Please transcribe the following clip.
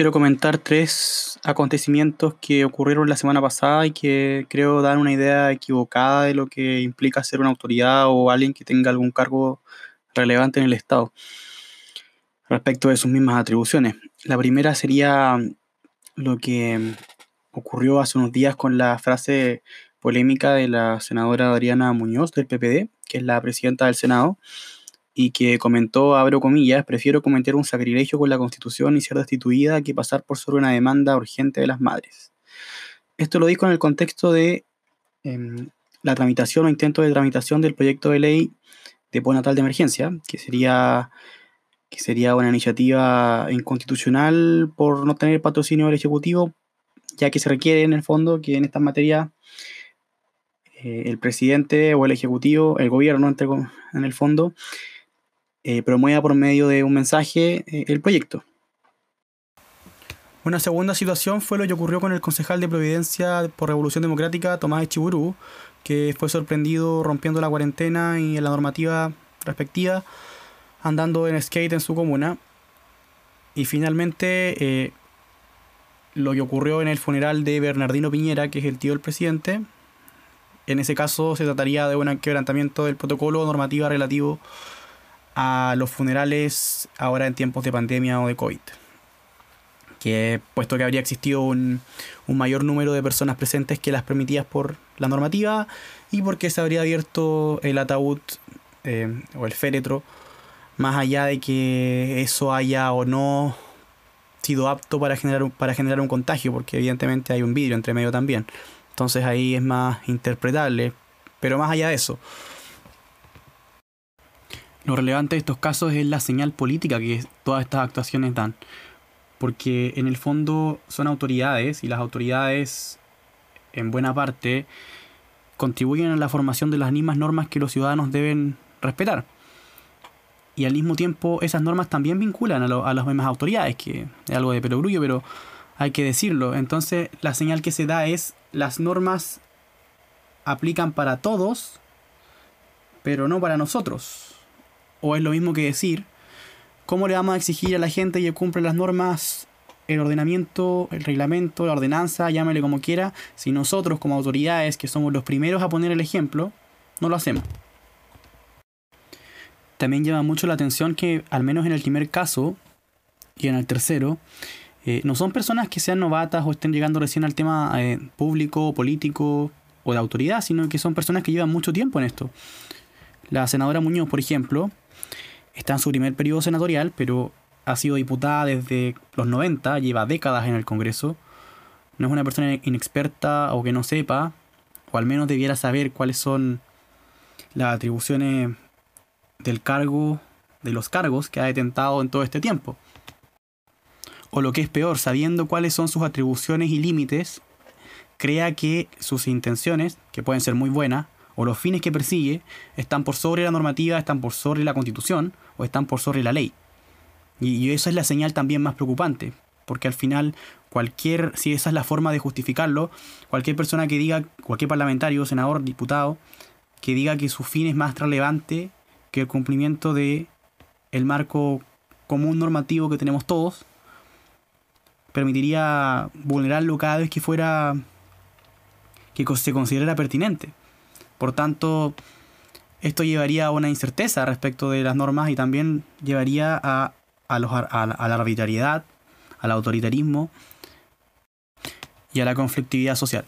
quiero comentar tres acontecimientos que ocurrieron la semana pasada y que creo dan una idea equivocada de lo que implica ser una autoridad o alguien que tenga algún cargo relevante en el Estado respecto de sus mismas atribuciones. La primera sería lo que ocurrió hace unos días con la frase polémica de la senadora Adriana Muñoz del PPD, que es la presidenta del Senado, y que comentó, abro comillas, prefiero cometer un sacrilegio con la Constitución y ser destituida que pasar por sobre una demanda urgente de las madres. Esto lo dijo en el contexto de em, la tramitación o intento de tramitación del proyecto de ley de natal de emergencia, que sería, que sería una iniciativa inconstitucional por no tener patrocinio del Ejecutivo, ya que se requiere en el fondo que en esta materia eh, el presidente o el Ejecutivo, el gobierno en el fondo, eh, promueva por medio de un mensaje eh, el proyecto. Una segunda situación fue lo que ocurrió con el concejal de Providencia por Revolución Democrática, Tomás Echiburú, que fue sorprendido rompiendo la cuarentena y la normativa respectiva, andando en skate en su comuna. Y finalmente, eh, lo que ocurrió en el funeral de Bernardino Piñera, que es el tío del presidente, en ese caso se trataría de un quebrantamiento del protocolo normativa relativo a los funerales ahora en tiempos de pandemia o de COVID. Que puesto que habría existido un, mayor número de personas presentes que las permitidas por la normativa y porque se habría abierto el ataúd eh, o el féretro, más allá de que eso haya o no sido apto para generar, para generar un contagio, porque evidentemente hay un vidrio entre medio también. Entonces ahí es más interpretable. Pero más allá de eso, lo relevante de estos casos es la señal política que todas estas actuaciones dan. Porque en el fondo son autoridades y las autoridades, en buena parte, contribuyen a la formación de las mismas normas que los ciudadanos deben respetar. Y al mismo tiempo esas normas también vinculan a, las mismas autoridades, que es algo de perogrullo, pero hay que decirlo. Entonces la señal que se da es las normas aplican para todos, pero no para nosotros o es lo mismo que decir, ¿cómo le vamos a exigir a la gente que cumple las normas, el ordenamiento, el reglamento, la ordenanza, llámele como quiera, si nosotros como autoridades, que somos los primeros a poner el ejemplo, no lo hacemos? También llama mucho la atención que, al menos en el primer caso y en el tercero, eh, no son personas que sean novatas o estén llegando recién al tema eh, público, político o de autoridad, sino que son personas que llevan mucho tiempo en esto. La senadora Muñoz, por ejemplo, está en su primer periodo senatorial, pero ha sido diputada desde los 90, lleva décadas en el Congreso. No es una persona inexperta o que no sepa, o al menos debiera saber cuáles son las atribuciones del cargo, de los cargos que ha detentado en todo este tiempo. O lo que es peor, sabiendo cuáles son sus atribuciones y límites, crea que sus intenciones, que pueden ser muy buenas, o los fines que persigue están por sobre la normativa, están por sobre la constitución o están por sobre la ley. Y, esa es la señal también más preocupante, porque al final cualquier, si esa es la forma de justificarlo, cualquier persona que diga, cualquier parlamentario, senador, diputado, que diga que su fin es más relevante que el cumplimiento de el marco común normativo que tenemos todos, permitiría vulnerarlo cada vez que fuera que se considerara pertinente. Por tanto, esto llevaría a una incerteza respecto de las normas y también llevaría a, a, a la arbitrariedad, al autoritarismo y a la conflictividad social.